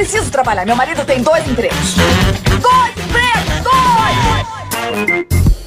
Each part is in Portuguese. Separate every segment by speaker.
Speaker 1: Preciso trabalhar. Meu marido tem dois empregos. Dois empregos! Dois!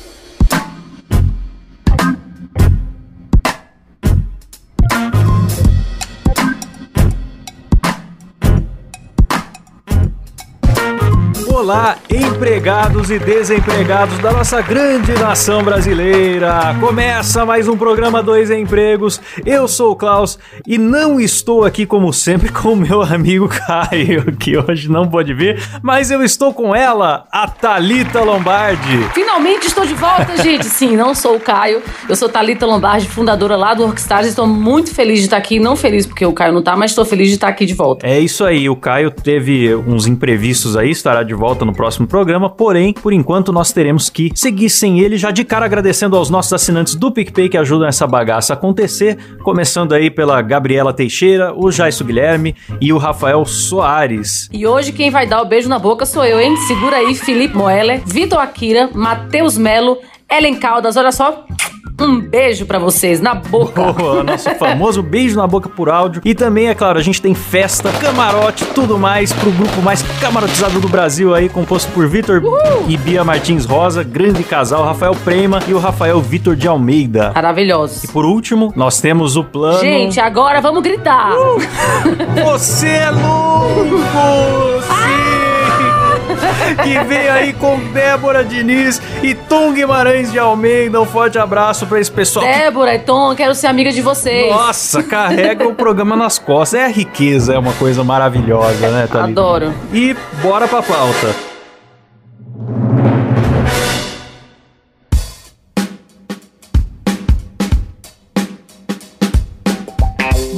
Speaker 2: Olá, empregados e desempregados da nossa grande nação brasileira. Começa mais um programa Dois Empregos. Eu sou o Klaus e não estou aqui como sempre com o meu amigo Caio, que hoje não pode vir, mas eu estou com ela, a Talita Lombardi.
Speaker 3: Finalmente estou de volta, gente. Sim, não sou o Caio. Eu sou Talita Lombardi, fundadora lá do Workstars. Estou muito feliz de estar aqui. Não feliz porque o Caio não está, mas estou feliz de estar aqui de volta.
Speaker 2: É isso aí, o Caio teve uns imprevistos aí, estará de volta no próximo programa, porém, por enquanto nós teremos que seguir sem ele, já de cara agradecendo aos nossos assinantes do PicPay que ajudam essa bagaça a acontecer, começando aí pela Gabriela Teixeira, o Jaisso Guilherme e o Rafael Soares.
Speaker 3: E hoje quem vai dar o beijo na boca sou eu, hein? Segura aí, Felipe Moeller, Vitor Akira, Matheus Melo, Ellen Caldas, olha só. Um beijo pra vocês na boca.
Speaker 2: O nosso famoso beijo na boca por áudio. E também, é claro, a gente tem festa, camarote, tudo mais pro grupo mais camarotizado do Brasil aí, composto por Vitor e Bia Martins Rosa, grande casal, Rafael Prema e o Rafael Vitor de Almeida.
Speaker 3: Maravilhosos.
Speaker 2: E por último, nós temos o plano.
Speaker 3: Gente, agora vamos gritar.
Speaker 2: Você é louco! Que veio aí com Débora Diniz e Tom Guimarães de Almeida. Um forte abraço pra esse pessoal.
Speaker 3: Débora e Tom, quero ser amiga de vocês.
Speaker 2: Nossa, carrega o programa nas costas. É a riqueza, é uma coisa maravilhosa, né, Thalita?
Speaker 3: Adoro.
Speaker 2: E bora pra pauta.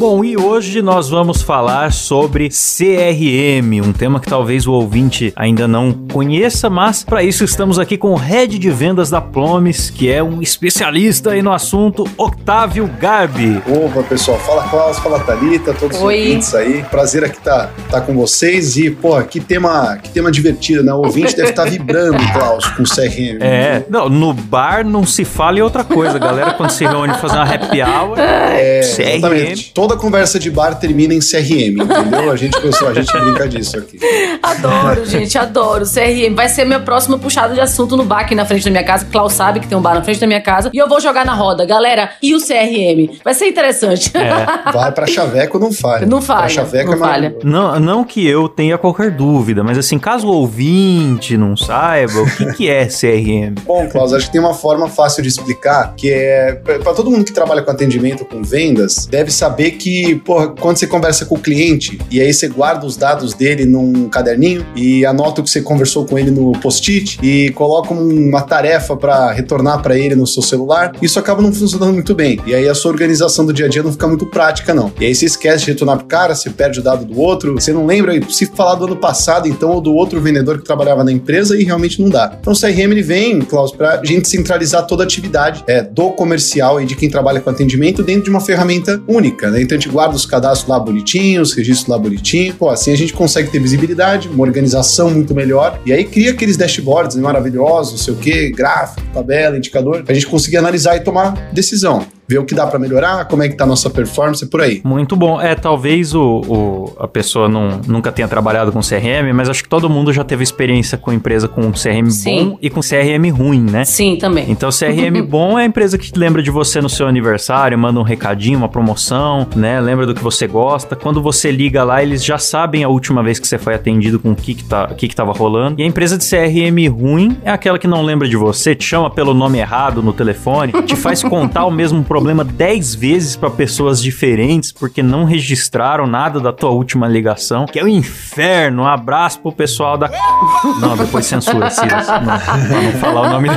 Speaker 2: Bom, e hoje nós vamos falar sobre CRM, um tema que talvez o ouvinte ainda não conheça, mas para isso estamos aqui com o head de vendas da Plomes, que é um especialista aí no assunto, Octávio Garbi.
Speaker 4: Opa, pessoal. Fala Klaus, fala Thalita, todos os
Speaker 3: Oi.
Speaker 4: ouvintes aí. Prazer aqui tá, tá com vocês. E, porra, que tema, que tema divertido, né? O ouvinte deve estar vibrando, Klaus, com o CRM.
Speaker 2: É, não, no bar não se fala em outra coisa, galera. Quando se reúne fazer uma happy hour,
Speaker 4: É,
Speaker 2: CRM.
Speaker 4: exatamente. Toda conversa de bar termina em CRM, entendeu? A gente, pessoal, a gente brinca disso aqui.
Speaker 3: Adoro, gente, adoro. CRM vai ser minha próxima puxada de assunto no bar aqui na frente da minha casa. Klaus sabe que tem um bar na frente da minha casa. E eu vou jogar na roda. Galera, e o CRM? Vai ser interessante.
Speaker 2: É.
Speaker 4: Vai pra Chaveco, não falha.
Speaker 3: Não falha,
Speaker 4: Pra Chaveco
Speaker 3: não
Speaker 4: é
Speaker 3: falha.
Speaker 2: Não, não que eu tenha qualquer dúvida, mas assim, caso o ouvinte não saiba, o que, que é CRM?
Speaker 4: Bom, Klaus, acho que tem uma forma fácil de explicar, que é para todo mundo que trabalha com atendimento, com vendas, deve saber que, porra, quando você conversa com o cliente e aí você guarda os dados dele num caderninho e anota o que você conversou com ele no post-it e coloca uma tarefa para retornar para ele no seu celular, isso acaba não funcionando muito bem. E aí a sua organização do dia a dia não fica muito prática, não. E aí você esquece de retornar pro cara, você perde o dado do outro, você não lembra se falar do ano passado, então, ou do outro vendedor que trabalhava na empresa e realmente não dá. Então o CRM ele vem, Klaus, pra gente centralizar toda a atividade é, do comercial e de quem trabalha com atendimento dentro de uma ferramenta única, né? Então a gente guarda os cadastros lá bonitinhos, registros lá bonitinho. Pô, assim a gente consegue ter visibilidade, uma organização muito melhor. E aí cria aqueles dashboards maravilhosos, não sei o quê, gráfico, tabela, indicador, pra gente conseguir analisar e tomar decisão. Ver o que dá pra melhorar, como é que tá a nossa performance por aí.
Speaker 2: Muito bom. É, talvez o, o- a pessoa não, nunca tenha trabalhado com CRM, mas acho que todo mundo já teve experiência com empresa com CRM
Speaker 3: Sim.
Speaker 2: bom e com CRM ruim, né?
Speaker 3: Sim, também.
Speaker 2: Então, CRM bom é a empresa que lembra de você no seu aniversário, manda um recadinho, uma promoção, né? Lembra do que você gosta. Quando você liga lá, eles já sabem a última vez que você foi atendido com o que que, tá, o que que tava rolando. E a empresa de CRM ruim é aquela que não lembra de você, te chama pelo nome errado no telefone, te faz contar o mesmo problema 10 vezes pra pessoas diferentes porque não registraram nada da tua última ligação, que é o inferno. Um abraço pro pessoal da. Não, depois censura, Silas. Não, pra não falar o nome.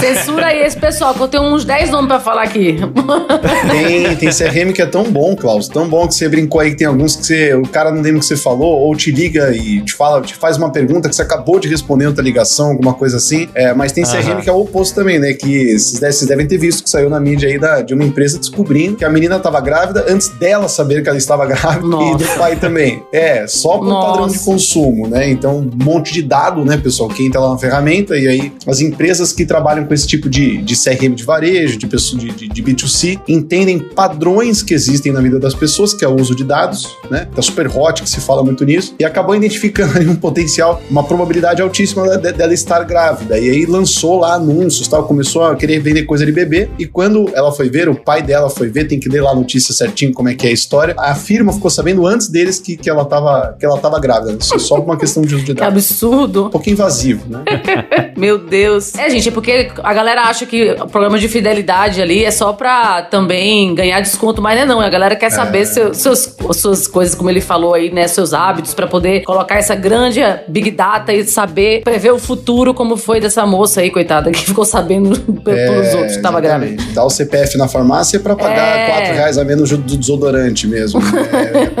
Speaker 3: Censura aí esse pessoal, que eu tenho uns 10 nomes pra falar aqui.
Speaker 4: Tem, tem CRM que é tão bom, Klaus, tão bom que você brincou aí que tem alguns que você, o cara não lembra o que você falou, ou te liga e te fala, te faz uma pergunta que você acabou de responder outra ligação, alguma coisa assim. É, mas tem CRM
Speaker 2: Aham.
Speaker 4: que é o oposto também, né? Que vocês devem, vocês devem ter visto que saiu na mídia aí da, de uma empresa descobrindo que a menina estava grávida antes dela saber que ela estava grávida e do
Speaker 3: Nossa.
Speaker 4: pai também. É, só por
Speaker 3: Nossa.
Speaker 4: padrão de consumo, né? Então, um monte de dado, né, pessoal? Que entra lá na ferramenta e aí as empresas que trabalham com esse tipo de, de CRM de varejo, de, pessoa, de, de, de B2C, entendem padrões que existem na vida das pessoas, que é o uso de dados, né? Tá super hot, que se fala muito nisso, e acabou identificando um potencial, uma probabilidade altíssima de- dela estar grávida. E aí lançou lá anúncios, tal, começou a querer vender coisa de bebê, e quando ela foi ver, o pai dela foi ver, tem que ler lá a notícia certinho como é que é a história, a firma ficou sabendo antes deles que, que, ela, tava, que ela tava grávida. Isso é só por uma questão de uso de
Speaker 3: Que absurdo.
Speaker 4: Um pouco invasivo, né?
Speaker 3: Meu Deus. É, gente, é porque a galera acha que o programa de fidelidade ali é só pra também ganhar desconto, mas não é não. A galera quer saber seu- seus, suas coisas, como ele falou aí, né? Seus hábitos, pra poder colocar essa grande Big Data e saber prever o futuro, como foi dessa moça aí, coitada, que ficou sabendo pe- pelos outros que tava grávida.
Speaker 4: Dá o CPF na farmácia pra pagar
Speaker 3: É.
Speaker 4: 4 reais a menos do desodorante mesmo.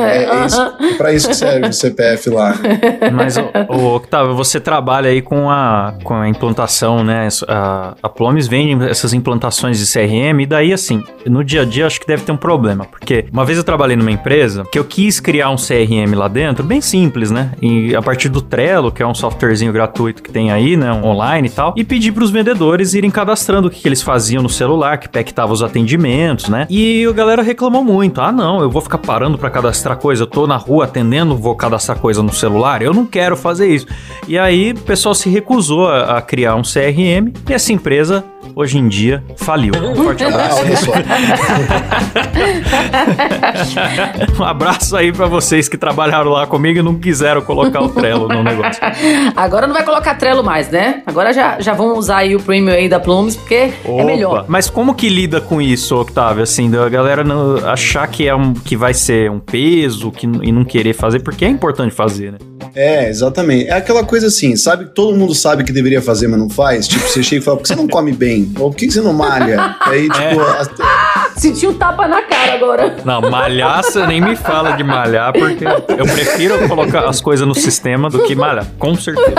Speaker 4: É, é, é isso, é pra isso que serve o CPF lá. né?
Speaker 2: Mas, ô, Octavio, você trabalha aí com a, com a implantação, né? A, a Plomes vende essas implantações de CRM, e daí, assim, no dia a dia acho que deve ter um problema. Porque uma vez eu trabalhei numa empresa que eu quis criar um CRM lá dentro, bem simples, né? E a partir do Trello, que é um softwarezinho gratuito que tem aí, né? um Online e tal, e pedi pros vendedores irem cadastrando o que, que eles faziam no celular, que pactava os atendimentos, né? E a galera reclamou muito. Ah, não, eu vou ficar parando pra cadastrar coisa, eu tô na rua atendendo, vou cadastrar coisa no celular, eu não quero fazer isso. E aí o pessoal se recusou a, a criar um CRM e essa empresa hoje em dia faliu. Um forte abraço. um abraço aí pra vocês que trabalharam lá comigo e não quiseram colocar o Trello no negócio.
Speaker 3: Agora não vai colocar Trello mais, né? Agora já, já vão usar aí o premium aí da Plumes, porque é melhor.
Speaker 2: Mas como que lida com isso, Octavio? Assim, da galera não achar que é um que vai ser um peso que, e não querer fazer, porque é importante fazer, né?
Speaker 4: É, exatamente. É aquela coisa assim, sabe? Todo mundo sabe que deveria fazer, mas não faz. Tipo, você chega e fala, por que você não come bem? Ou por que você não malha? Aí, tipo, as-
Speaker 3: Senti um tapa na cara agora.
Speaker 2: Não, malhar, você nem me fala de malhar, porque eu prefiro colocar as coisas no sistema do que malhar, com certeza.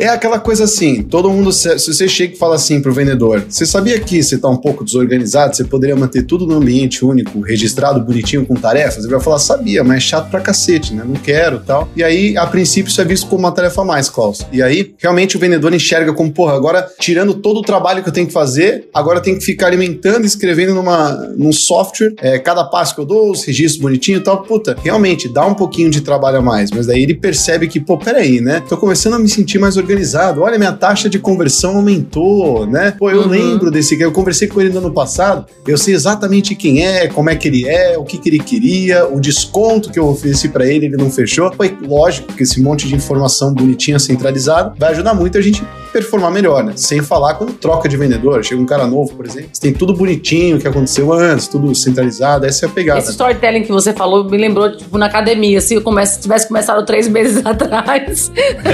Speaker 4: é aquela coisa assim, todo mundo, se se você chega e fala assim pro vendedor, você sabia que você tá um pouco desorganizado, você poderia manter tudo no ambiente único, registrado, bonitinho, com tarefas? Ele vai falar, sabia, mas é chato pra cacete, né? Não quero tal. E aí, a princípio, isso é visto como uma tarefa a mais, Klaus. E aí, realmente, o vendedor enxerga como, porra, agora, tirando todo o trabalho que eu tenho que fazer, agora eu tenho que ficar alimentando e escrevendo numa, num software, é, cada passo que eu dou, os registros bonitinhos e tal. Puta, realmente, dá um pouquinho de trabalho a mais, mas daí ele percebe que, pô, peraí, né? Tô começando a me sentir mais organizado. Olha, minha taxa de conversão aumentou, né? Pô, eu
Speaker 3: Uhum.
Speaker 4: lembro desse que eu conversei com ele no ano passado, eu sei exatamente quem é, como é que ele é, o que, que ele queria, o desconto que eu ofereci pra ele, ele não fechou. Foi lógico que esse monte de informação bonitinha, centralizada, vai ajudar muito a gente performar melhor, né? Sem falar quando troca de vendedor, chega um cara novo, por exemplo, você tem tudo bonitinho, que aconteceu antes, tudo centralizado, essa é a pegada.
Speaker 3: Esse storytelling que você falou me lembrou, tipo, na academia. Se eu comece, tivesse começado três meses atrás,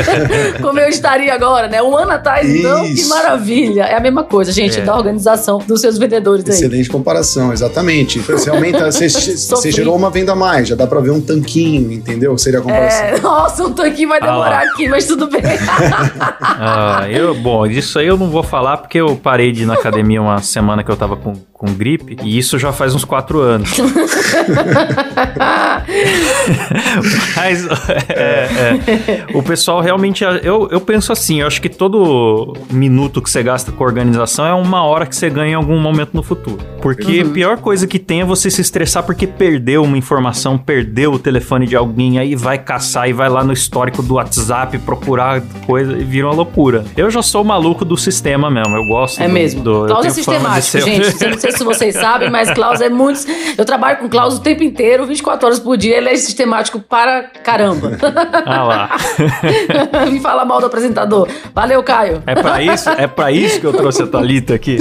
Speaker 3: como eu estaria agora, né? Um ano atrás, então, que
Speaker 4: Isso.
Speaker 3: maravilha. É a mesma coisa, gente,
Speaker 2: É.
Speaker 3: da organização dos seus vendedores aí.
Speaker 4: Excelente comparação, exatamente. Então, Você aumenta, você, você gerou uma venda a mais, já dá pra ver um tanquinho, entendeu? Seria a comparação.
Speaker 3: É, nossa, um tanquinho vai
Speaker 2: Ah
Speaker 3: demorar
Speaker 2: lá.
Speaker 3: aqui, mas tudo bem.
Speaker 2: Ah, eu, bom, isso aí eu não vou falar porque eu parei de ir na academia uma semana que eu tava com, com gripe e isso já faz uns quatro anos. Mas é, é, o pessoal realmente. Eu, eu penso assim, eu acho que todo minuto que você gasta com organização é uma hora que você ganha em algum momento no futuro. Porque a pior coisa que tem é você se estressar porque perdeu uma informação, perdeu o telefone de alguém, aí vai caçar e vai lá no histórico do WhatsApp procurar coisa e vira uma loucura. Eu já sou maluco do sistema mesmo. Eu gosto
Speaker 3: É
Speaker 2: do,
Speaker 3: mesmo.
Speaker 2: Do, de
Speaker 3: sistemático, gente. Não sei se vocês sabem, mas Klaus é muito. Eu trabalho com Klaus o tempo inteiro, 24 horas por dia. Ele é sistemático para caramba.
Speaker 2: Ah lá.
Speaker 3: Me fala mal do apresentador. Valeu, Caio.
Speaker 2: É pra isso, é pra isso que eu trouxe a Thalita aqui.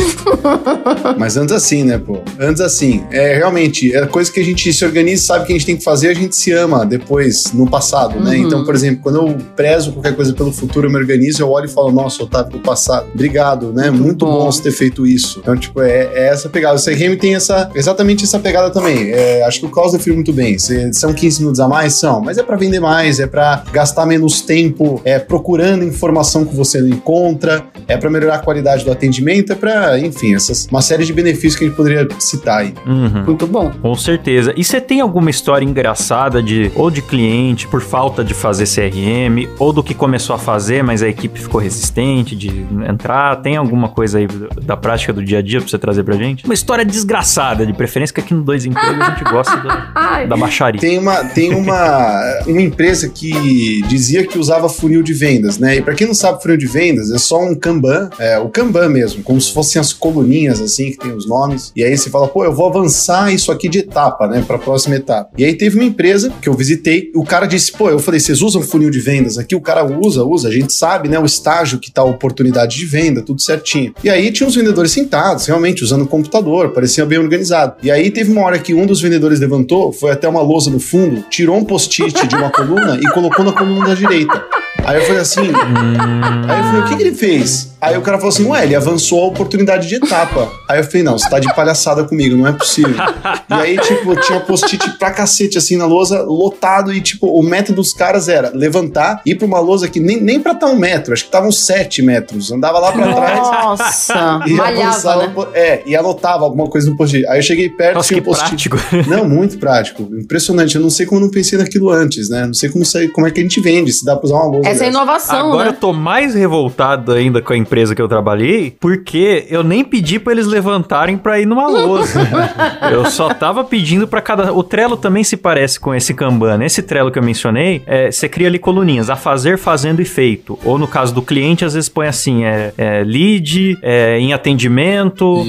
Speaker 4: Mas antes assim, né, pô? Antes assim. É realmente, é coisa que a gente se organiza, sabe que a gente tem que fazer, a gente se ama depois, no passado, né?
Speaker 3: Uhum.
Speaker 4: Então, por exemplo, quando eu prezo qualquer coisa pelo futuro, eu me organizo, eu olho e falo, nossa, Otávio do passado, obrigado, né?
Speaker 3: Muito
Speaker 4: Muito,
Speaker 3: bom.
Speaker 4: bom. você ter feito isso. Então, tipo, é, é essa pegada. O CRM tem essa, exatamente essa pegada também. É, acho que o Klaus define muito bem. Cê- são 15 minutos a mais? São, mas é pra vender mais, é pra gastar menos tempo é, procurando informação que você não encontra, é pra melhorar a qualidade do atendimento, é pra, enfim, essas, uma série de benefícios que a gente poderia citar aí.
Speaker 2: Uhum.
Speaker 3: Muito bom.
Speaker 2: Com certeza. E você tem alguma história engraçada de ou de cliente por falta de fazer CRM, ou do que começou a fazer, mas a equipe ficou resistente de entrar? Tem alguma coisa aí da prática do dia a dia pra você trazer pra gente? Uma história desgraçada, de preferência que aqui no Dois Empregos a gente gosta da, da baixaria.
Speaker 4: Tem uma, tem uma, uma empresa que dizia que usava funil de vendas, né? E pra quem não sabe, funil de vendas é só um Kanban, é o Kanban mesmo, como se fossem as coluninhas assim, que tem os nomes. E aí você fala, pô, eu vou avançar isso aqui de etapa, né? Pra próxima etapa. E aí teve uma empresa que eu visitei, o cara disse, pô, eu falei, vocês usam funil de vendas aqui? O cara usa, usa, a gente sabe, né? O estágio que tá a oportunidade de venda, tudo certinho. E aí tinha uns vendedores sentados, realmente, usando o computador, parecia bem organizado. E aí teve uma hora que um dos vendedores levantou, foi até uma lousa no fundo, tirou um post-it de uma coluna e colocou na coluna da direita. Aí eu falei assim. Aí eu falei, o que, que ele fez? Aí o cara falou assim, ué, ele avançou a oportunidade de etapa. Aí eu falei, não, você tá de palhaçada comigo, não é possível. E aí, tipo, tinha post-it pra cacete, assim, na lousa, lotado, e, tipo, o método dos caras era levantar, ir pra uma lousa que nem, nem pra estar um metro, acho que tava uns sete metros. Andava lá pra trás.
Speaker 3: Nossa,
Speaker 4: E
Speaker 3: malhava,
Speaker 4: avançava,
Speaker 3: né?
Speaker 4: é, e anotava alguma coisa no post-it. Aí eu cheguei perto,
Speaker 2: Nossa,
Speaker 4: tinha um post-it.
Speaker 2: prático.
Speaker 4: Não, muito prático. Impressionante. Eu não sei como eu não pensei naquilo antes, né? Não sei como, como é que a gente vende, se dá pra usar uma lousa.
Speaker 3: Essa é inovação,
Speaker 2: Agora
Speaker 3: né?
Speaker 2: eu tô mais revoltado ainda com a empresa que eu trabalhei, porque eu nem pedi pra eles levantarem pra ir numa lousa. eu só tava pedindo pra cada. O Trello também se parece com esse Kanban. Nesse Trello que eu mencionei, é, você cria ali coluninhas: a fazer, fazendo e feito. Ou no caso do cliente, às vezes põe assim: é, é lead, é, em atendimento,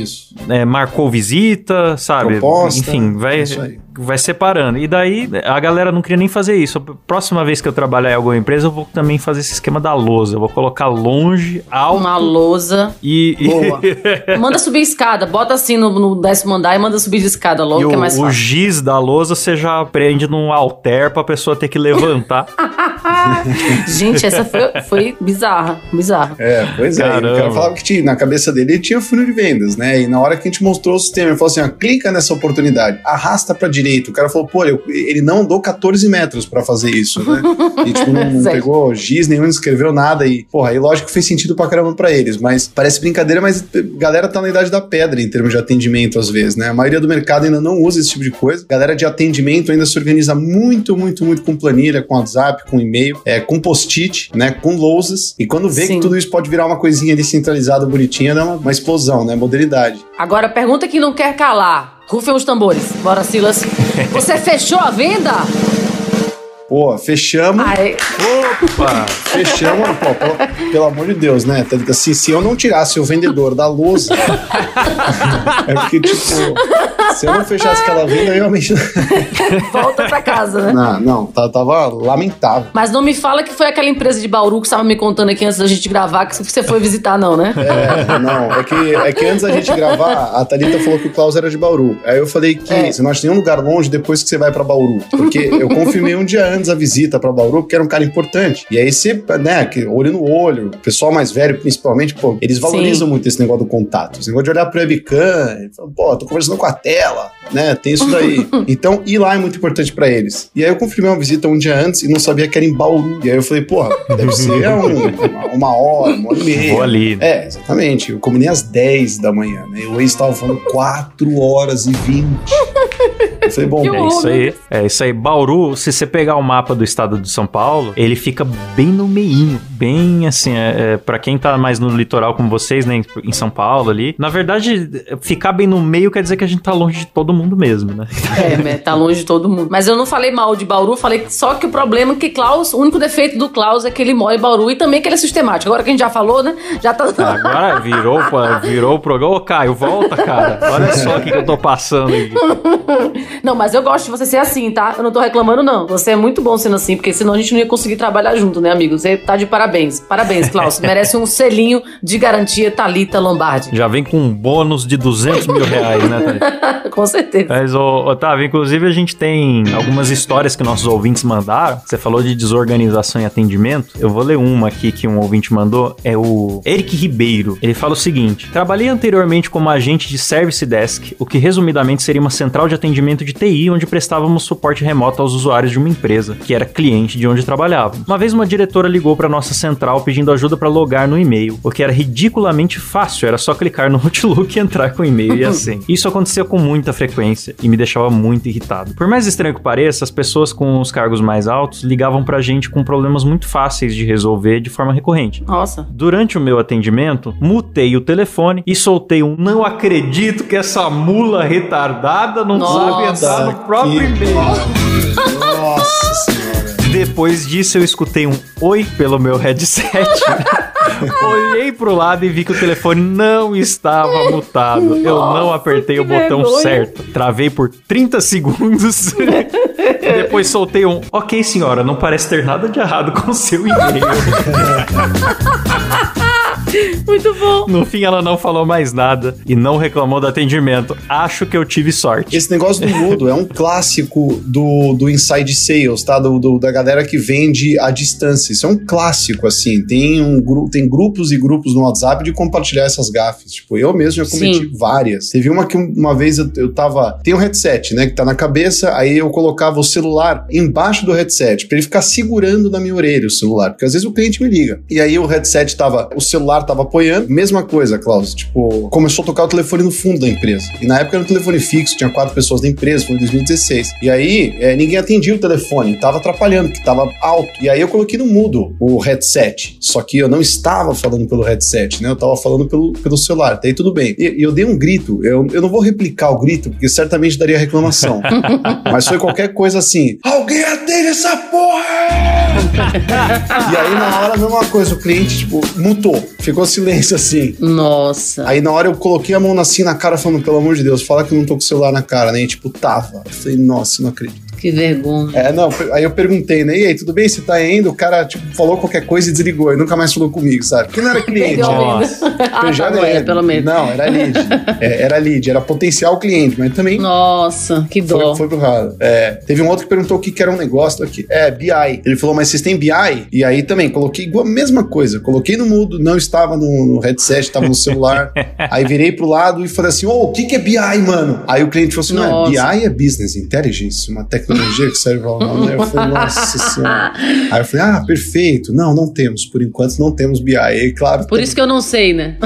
Speaker 2: é, marcou visita, sabe?
Speaker 4: Proposta,
Speaker 2: Enfim, vai,
Speaker 4: isso aí.
Speaker 2: Vai separando. E daí a galera não queria nem fazer isso. A próxima vez que eu trabalhar em alguma empresa, eu vou também fazer esse esquema da lousa. Eu vou colocar longe, alto
Speaker 3: Uma lousa.
Speaker 2: e.
Speaker 3: Boa. Manda subir escada, bota assim no, no décimo andar e manda subir de escada logo,
Speaker 2: E
Speaker 3: que é
Speaker 2: o,
Speaker 3: mais
Speaker 2: o
Speaker 3: fácil.
Speaker 2: giz da lousa você já prende num alter pra pessoa ter que levantar.
Speaker 3: Gente, essa foi, foi bizarra, bizarra.
Speaker 4: É, pois é. E O
Speaker 2: Caramba.
Speaker 4: cara falava que tinha, na cabeça dele ele tinha funil de vendas, né? E na hora que a gente mostrou o sistema, ele falou assim: ó, clica nessa oportunidade, arrasta pra direita. O cara falou, pô, eu- ele não andou 14 metros pra fazer isso, né? E tipo, não, não pegou giz nenhum, não escreveu nada. E, porra, aí lógico que fez sentido pra caramba pra eles. Mas parece brincadeira, mas a galera tá na idade da pedra em termos de atendimento, às vezes, né? A maioria do mercado ainda não usa esse tipo de coisa. A galera de atendimento ainda se organiza muito, muito, muito com planilha, com WhatsApp, com e-mail, é, com post-it, né? Com lousas. E quando vê
Speaker 3: Sim.
Speaker 4: que tudo isso pode virar uma coisinha ali centralizada, bonitinha, dá uma, uma explosão, né? Modernidade.
Speaker 3: Agora, pergunta que não quer calar. Rufem os tambores. Bora, Silas. Você fechou a venda?
Speaker 4: Pô, fechamos.
Speaker 3: Ai,
Speaker 2: Opa!
Speaker 4: Fechamos, pô, pelo, pelo amor de Deus, né? Se, se eu não tirasse o vendedor da lousa, é porque, tipo, se eu não fechasse aquela venda, eu realmente.
Speaker 3: volta pra casa, né?
Speaker 4: Não, não, tá- tava lamentável.
Speaker 3: Mas não me fala que foi aquela empresa de Bauru que você estava me contando aqui antes da gente gravar que você foi visitar, não, né?
Speaker 4: É, não, é que, é que antes da gente gravar, a Thalita falou que o Klaus era de Bauru. Aí eu falei que
Speaker 3: É.
Speaker 4: você não acha nenhum lugar longe depois que você vai pra Bauru. Porque eu confirmei um dia antes a visita pra Bauru, porque era um cara importante. E aí você, né, que olho no olho, o pessoal mais velho, principalmente, pô, eles valorizam muito esse negócio do contato. Esse negócio de olhar pro webcam, pô, tô conversando com a tela, né, tem isso daí. então, ir lá é muito importante pra eles. E aí eu confirmei uma visita um dia antes e não sabia que era em Bauru. E aí eu falei, porra, deve ser um- uma, uma hora, uma hora e meia.
Speaker 2: Vou ali. né?
Speaker 4: É, exatamente. Eu combinei às 10 da manhã, né? E o ex estava falando 4 horas e 20. Eu falei, bom,
Speaker 3: Que
Speaker 2: É isso aí. É isso aí. Bauru, se você pegar o mapa do estado de São Paulo, ele fica bem no meinho. Bem assim, é, é, para quem tá mais no litoral como vocês, né, em- São Paulo ali. Na verdade, ficar bem no meio quer dizer que a gente tá longe de todo mundo mesmo, né?
Speaker 3: É, né, tá longe de todo mundo. Mas eu não falei mal de Bauru, falei só que o problema é que Klaus, o único defeito do Klaus é que ele mora em Bauru e também que ele é sistemático. Agora que a gente já falou, né? Já tá.
Speaker 2: Agora virou, virou o programa. Ô, Caio, volta, cara. Olha só o que, que eu tô passando aqui.
Speaker 3: Não, mas eu gosto de você ser assim, tá? Eu não tô reclamando, não. Você é muito bom sendo assim, porque senão a gente não ia conseguir trabalhar junto, né, amigo? Você tá de parabéns. Parabéns, Klaus. Merece um selinho de garantia Thalita Lombardi.
Speaker 2: Já vem com um bônus de 200 mil reais, né, Thalita?
Speaker 3: Com certeza.
Speaker 2: Mas, ô, Otávio, inclusive a gente tem algumas histórias que nossos ouvintes mandaram. Você falou de desorganização e atendimento. Eu vou ler uma aqui que um ouvinte mandou. É o Eric Ribeiro. Ele fala o seguinte: Trabalhei anteriormente como agente de Service Desk, o que resumidamente seria uma central de atendimento de TI, onde prestávamos suporte remoto aos usuários de uma empresa, que era cliente de onde trabalhava. Uma vez uma diretora ligou para nossa central pedindo ajuda para logar no e-mail, o que era ridiculamente fácil, era só clicar no Outlook e entrar com o e-mail e a senha. Isso acontecia com muita frequência e me deixava muito irritado. Por mais estranho que pareça, as pessoas com os cargos mais altos ligavam pra gente com problemas muito fáceis de resolver de forma recorrente.
Speaker 3: Nossa.
Speaker 2: Durante o meu atendimento, mutei o telefone e soltei um não acredito que essa mula retardada não sabe
Speaker 3: Nossa,
Speaker 2: no próprio e-mail.
Speaker 4: Nossa senhora.
Speaker 2: Depois disso, eu escutei um oi pelo meu headset. Olhei pro lado e vi que o telefone não estava mutado. eu não apertei o botão
Speaker 3: vergonha.
Speaker 2: certo. Travei por 30 segundos. e depois soltei um ok, senhora, não parece ter nada de errado com o seu e-mail.
Speaker 3: Muito bom.
Speaker 2: No fim, ela não falou mais nada e não reclamou do atendimento. Acho que eu tive sorte.
Speaker 4: Esse negócio do mudo é um clássico do, do inside sales, tá? Do, do- da galera que vende à distância. Isso é um clássico, assim. Tem, um, gru- tem grupos e grupos no WhatsApp de compartilhar essas gafes. Tipo, eu mesmo já cometi
Speaker 3: Sim.
Speaker 4: várias. Teve uma que um- uma vez eu, eu tava. Tem um headset, né? Que tá na cabeça, aí eu colocava o celular embaixo do headset, pra ele ficar segurando na minha orelha o celular. Porque às vezes o cliente me liga. E aí o headset tava. O celular tava apoiando. Mesma coisa, Klaus. Tipo, começou a tocar o telefone no fundo da empresa. E na época era um telefone fixo, tinha quatro pessoas da empresa, foi em 2016. E aí, é, ninguém atendia o telefone, tava atrapalhando, porque tava alto. E aí eu coloquei no mudo o headset. Só que eu não estava falando pelo headset, né? Eu tava falando pelo, pelo celular. Até aí tudo bem. E, e eu dei um grito. Eu, eu não vou replicar o grito, porque certamente daria reclamação. Mas foi qualquer coisa assim: alguém atende essa porra! e aí, na hora, a mesma coisa. O cliente, tipo, mutou. Ficou silêncio assim.
Speaker 3: Nossa.
Speaker 4: Aí na hora eu coloquei a mão assim na cara, falando, pelo amor de Deus, fala que eu não tô com o celular na cara, né? E tipo, tava. Eu falei, nossa, não acredito.
Speaker 3: Que vergonha.
Speaker 4: É, não, aí eu perguntei, né? E aí, tudo bem? Você tá indo? O cara, tipo, falou qualquer coisa e desligou. E nunca mais falou comigo, sabe? Porque não era cliente.
Speaker 2: Nossa.
Speaker 3: ah,
Speaker 4: Eu já
Speaker 3: tá
Speaker 4: era-
Speaker 3: pelo menos.
Speaker 4: Não, era lead. É, era lead, era potencial cliente, mas também
Speaker 3: Nossa, que dó.
Speaker 4: foi, foi pro ralo. É, teve um outro que perguntou o que, que era um negócio aqui. É, BI. Ele falou, mas vocês têm BI? E aí também, coloquei igual a mesma coisa. Coloquei no mudo, não estava no, no headset, estava no celular. aí virei pro lado e falei assim, ô, o que, que é BI, mano? Aí o cliente falou assim, não. BI é Business Intelligence, uma tecnologia que serve ao... Eu falei, nossa senhora. Aí eu falei, ah, perfeito. Não, não temos. Por enquanto não temos BI. E claro,
Speaker 3: Por isso que eu não sei, né?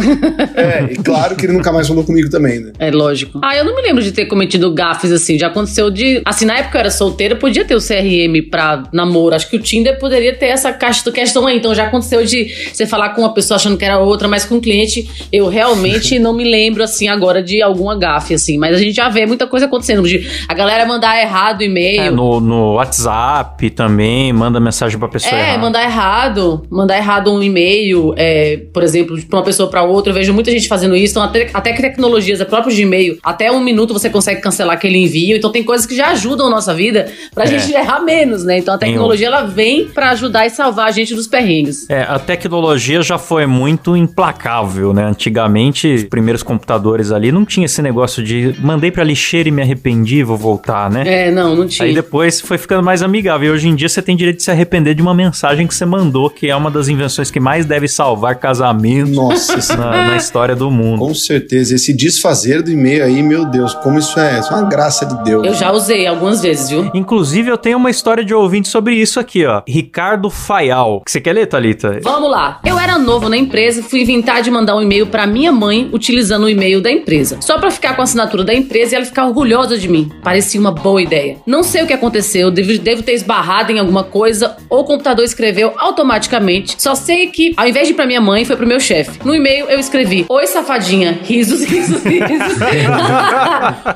Speaker 4: é, e claro que ele nunca mais falou comigo também, né?
Speaker 3: É lógico. Ah, eu não me lembro de ter cometido gafes assim. Já aconteceu de. Assim, na época eu era solteira, podia ter o CRM pra namoro. Acho que o Tinder poderia ter essa caixa- questão aí. Então já aconteceu de você falar com uma pessoa achando que era outra, mas com um cliente, eu realmente não me lembro assim agora de alguma gafe, assim. Mas a gente já vê muita coisa acontecendo. De a galera mandar errado o
Speaker 2: É,
Speaker 3: e-mail.
Speaker 2: no, no WhatsApp também, manda mensagem pra pessoa
Speaker 3: É,
Speaker 2: errada.
Speaker 3: mandar errado, mandar errado um e-mail, é, por exemplo, pra uma pessoa pra outra. Eu vejo muita gente fazendo isso. Então, até, até que tecnologias, é próprio de e-mail, até um minuto você consegue cancelar aquele envio. Então, tem coisas que já ajudam a nossa vida pra
Speaker 2: É.
Speaker 3: gente errar menos, né? Então, a tecnologia, ela vem pra ajudar e salvar a gente dos perrengues.
Speaker 2: É, a tecnologia já foi muito implacável, né? Antigamente, os primeiros computadores ali não tinha esse negócio de mandei pra lixeira e me arrependi, vou voltar, né?
Speaker 3: É, não, não tinha.
Speaker 2: Aí depois foi ficando mais amigável. E hoje em dia você tem direito de se arrepender de uma mensagem que você mandou, que é uma das invenções que mais deve salvar casamentos
Speaker 4: Nossa,
Speaker 2: na, na história do mundo.
Speaker 4: com certeza. Esse desfazer do e-mail aí, meu Deus, como isso é, isso é uma graça de Deus.
Speaker 3: Eu já usei algumas vezes, viu?
Speaker 2: Inclusive, eu tenho uma história de ouvinte sobre isso aqui, ó. Ricardo Faial. Que você quer ler, Thalita?
Speaker 3: Vamos lá. Eu era novo na empresa, fui inventar de mandar um e-mail pra minha mãe utilizando o e-mail da empresa. Só pra ficar com a assinatura da empresa e ela ficar orgulhosa de mim. Parecia uma boa ideia. Não sei o que aconteceu, devo, devo ter esbarrado em alguma coisa ou o computador escreveu automaticamente. Só sei que, ao invés de ir pra minha mãe, foi pro meu chefe. No e-mail eu escrevi: Oi, safadinha. Risos, risos, risos.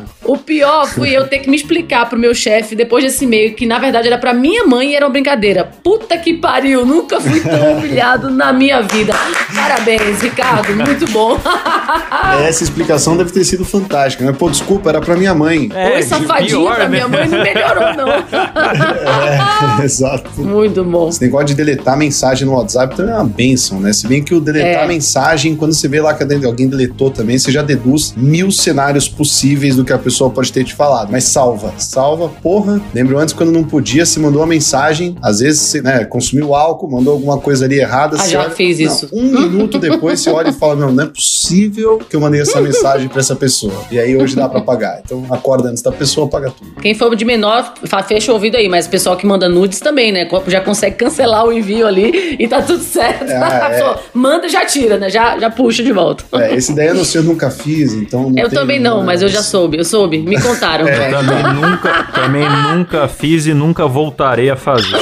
Speaker 3: o pior foi eu ter que me explicar pro meu chefe depois desse e-mail que na verdade era pra minha mãe e era uma brincadeira. Puta que pariu, nunca fui tão humilhado na minha vida. Parabéns, Ricardo, muito bom.
Speaker 4: Essa explicação deve ter sido fantástica, né? Pô, desculpa, era pra minha mãe.
Speaker 3: Oi,
Speaker 2: de
Speaker 3: safadinha,
Speaker 2: pior,
Speaker 3: pra
Speaker 2: né?
Speaker 3: minha mãe não melhorou, não.
Speaker 4: É, exato.
Speaker 3: Muito bom.
Speaker 4: Esse negócio de deletar mensagem no WhatsApp também é uma benção, né? Se bem que o deletar
Speaker 3: É.
Speaker 4: mensagem, quando você vê lá que alguém deletou também, você já deduz mil cenários possíveis do que a pessoa pode ter te falado. Mas salva, salva, porra. Lembro antes quando não podia, você mandou uma mensagem, às vezes você né, consumiu álcool, mandou alguma coisa ali errada.
Speaker 3: Ah, já
Speaker 4: olha-
Speaker 3: fiz
Speaker 4: Não,
Speaker 3: isso.
Speaker 4: Um minuto depois você olha e fala: Não, não é possível que eu mandei essa mensagem pra essa pessoa. E aí hoje dá pra pagar. Então acorda antes da pessoa, paga tudo.
Speaker 3: Quem for de menor, fecha o ouvido aí, mas o pessoal que manda nudes também, né? Já consegue cancelar o envio ali e tá tudo certo.
Speaker 4: Ah, é.
Speaker 3: Pô, Manda e já tira, né? Já, já puxa de volta.
Speaker 4: É, esse daí eu não sei, eu nunca fiz, então.
Speaker 3: eu também não, mas eu já soube, eu soube. Me contaram.
Speaker 4: É.
Speaker 2: Também nunca, também nunca fiz e nunca voltarei a fazer.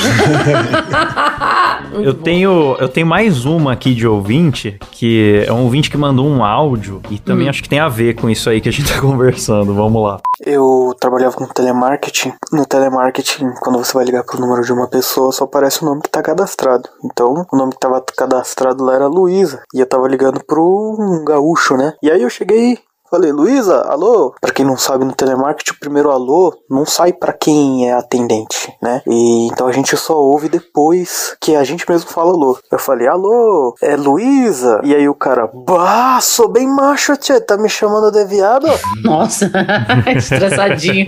Speaker 2: Eu
Speaker 3: bom.
Speaker 2: tenho, eu tenho mais uma aqui de ouvinte, que é um ouvinte que mandou um áudio e também acho que tem a ver com isso aí que a gente tá conversando. Vamos lá.
Speaker 5: Eu trabalhava com telemarketing. No telemarketing, quando você vai ligar pro número de uma pessoa, só aparece o nome que tá cadastrado. Então, o nome que tava cadastrado lá era Luísa. E eu tava ligando pro um gaúcho, né? E aí eu cheguei. Falei, Luísa, alô? Pra quem não sabe, no telemarketing, o primeiro alô não sai pra quem é atendente, né? E então a gente só ouve depois que a gente mesmo fala alô. Eu falei, alô, é Luísa? E aí o cara, bah, sou bem macho, tchê, tá me chamando de viado?
Speaker 3: Nossa, estressadinho.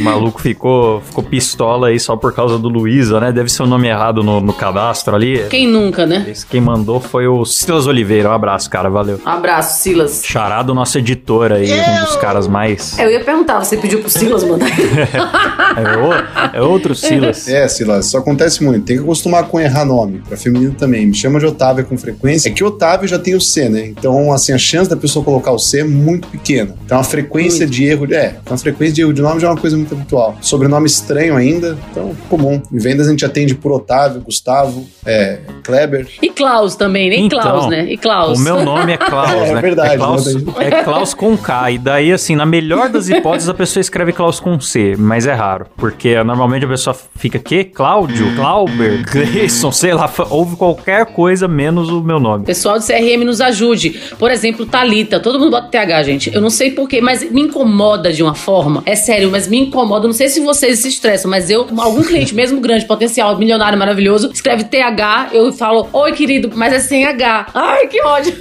Speaker 2: O maluco ficou, ficou pistola aí só por causa do Luísa, né? Deve ser o nome errado no, no cadastro ali.
Speaker 3: Quem nunca, né?
Speaker 2: Esse Quem mandou foi o Silas Oliveira. Um abraço, cara. Valeu.
Speaker 3: Abraço, Silas.
Speaker 2: Charado, nosso editor aí, um dos caras mais.
Speaker 3: Eu ia perguntar, você pediu pro Silas mandar?
Speaker 2: É, o- é outro Silas.
Speaker 4: É, Silas, isso acontece muito. Tem que acostumar com errar nome. Pra feminino também. Me chama de Otávio com frequência. É que Otávio já tem o C, né? Então, assim, a chance da pessoa colocar o C é muito pequena. Então, a frequência de erro. É, então a frequência de erro de nome já é uma coisa muito habitual. Sobrenome estranho ainda. Então, comum. Em vendas a gente atende por Otávio, Gustavo, é, Kleber.
Speaker 3: E Klaus também, nem
Speaker 2: Então,
Speaker 3: Klaus, né? E Klaus.
Speaker 2: O meu nome é Klaus,
Speaker 4: É
Speaker 2: né?
Speaker 4: verdade,
Speaker 2: É Klaus,
Speaker 4: né?
Speaker 2: É Klaus com K. E daí, assim, na melhor das hipóteses, a pessoa escreve Klaus com C, mas é raro. Porque normalmente a pessoa fica, que? Cláudio? Clauber? Gleison? Sei lá, ouve qualquer coisa menos o meu nome.
Speaker 3: Pessoal do CRM nos ajude. Por exemplo, Talita. Todo mundo bota TH, gente. Eu não sei porquê, mas me incomoda de uma forma. É sério, mas me incomoda. Não sei se vocês se estressam, mas eu, algum cliente mesmo grande, potencial, milionário, maravilhoso, escreve TH, eu falo, oi, querido, mas é sem H. Ai, que ódio.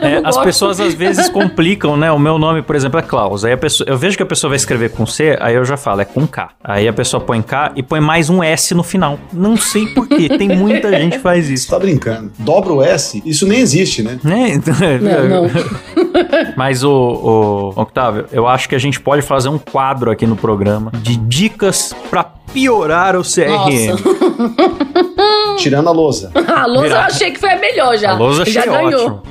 Speaker 2: É, as
Speaker 3: gosto.
Speaker 2: pessoas às vezes complicam, né? O meu nome, por exemplo, é Klaus. Aí a pessoa, eu vejo que a pessoa vai escrever com C, aí eu já falo, é com K. Aí a pessoa põe K e põe mais um S no final. Não sei por quê. Tem muita gente que faz
Speaker 4: Você
Speaker 2: isso.
Speaker 4: tá brincando. Dobra o S, isso nem existe, né?
Speaker 2: Né? Então,
Speaker 3: Não, não.
Speaker 2: Mas o, o Octávio, eu acho que a gente pode fazer um quadro aqui no programa de dicas pra piorar o CRM.
Speaker 4: Tirando a lousa.
Speaker 3: A lousa eu achei que foi a melhor já.
Speaker 2: A lousa
Speaker 3: já
Speaker 2: achei
Speaker 3: ganhou.
Speaker 2: ótimo.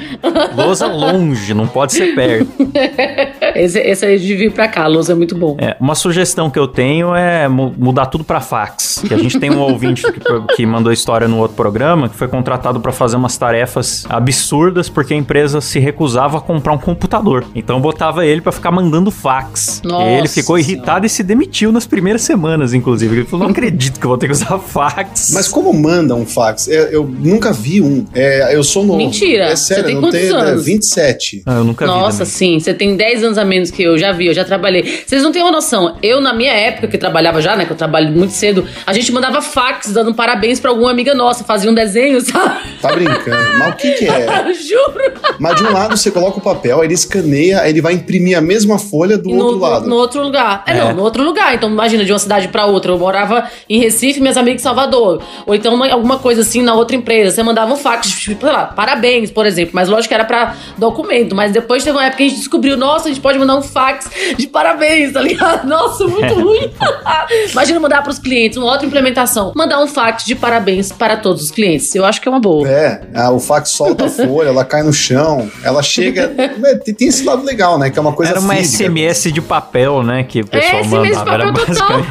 Speaker 2: Lousa longe, não pode ser perto.
Speaker 3: Esse, esse aí de vir pra cá, a lousa é muito bom.
Speaker 2: É, uma sugestão que eu tenho é mu- mudar tudo pra fax. Que a gente tem um ouvinte que, que mandou história no outro programa que foi contratado pra fazer umas tarefas absurdas porque a empresa se recusava a comprar um computador. Então botava ele pra ficar mandando fax.
Speaker 3: Nossa
Speaker 2: e ele ficou irritado e se demitiu nas primeiras semanas, inclusive. Ele falou: não acredito que eu vou ter que usar fax.
Speaker 4: Mas como manda um fax? É, eu nunca vi um. É, eu sou novo.
Speaker 3: Mentira.
Speaker 4: É sério,
Speaker 3: Você tem
Speaker 4: não
Speaker 3: quantos
Speaker 4: tenho. é,
Speaker 3: anos?
Speaker 4: 27.
Speaker 2: Ah, eu nunca vi.
Speaker 3: Nossa,
Speaker 2: também.
Speaker 3: sim. Você tem 10 anos a menos que eu já vi, eu já trabalhei. Vocês não têm uma noção. Eu, na minha época, que trabalhava já, né? Que eu trabalho muito cedo, a gente mandava fax dando parabéns pra alguma amiga nossa, fazia um desenho, sabe?
Speaker 4: Tá brincando. Mas o que que é?
Speaker 3: Juro.
Speaker 4: Mas de um lado você coloca o papel, aí ele escaneia, aí ele vai imprimir a mesma folha do
Speaker 3: no,
Speaker 4: outro lado.
Speaker 3: no outro lugar. É,
Speaker 2: É.
Speaker 3: não, no outro lugar. Então, imagina, de uma cidade pra outra. Eu morava em Recife, minhas amigas em Salvador. Ou então uma- alguma coisa assim na outra empresa. Você mandava um fax, tipo, sei lá, parabéns, por exemplo. Mas lógico que era pra documento. Mas depois teve uma época que a gente descobriu, nossa, a gente pode mandar um fax de parabéns, tá ligado? Nossa, muito ruim. imagina mandar pros clientes, uma outra implementação. Mandar um fax de parabéns para todos os clientes. Eu acho que é uma boa.
Speaker 4: É, ah, o fax solta a folha, ela cai no chão, ela chega. É, tem tem esse lado legal, né? Que é uma coisa
Speaker 2: Era uma
Speaker 4: física.
Speaker 2: SMS de papel, né? Que o pessoal
Speaker 3: SMS de
Speaker 2: mandava. Era
Speaker 3: papel total.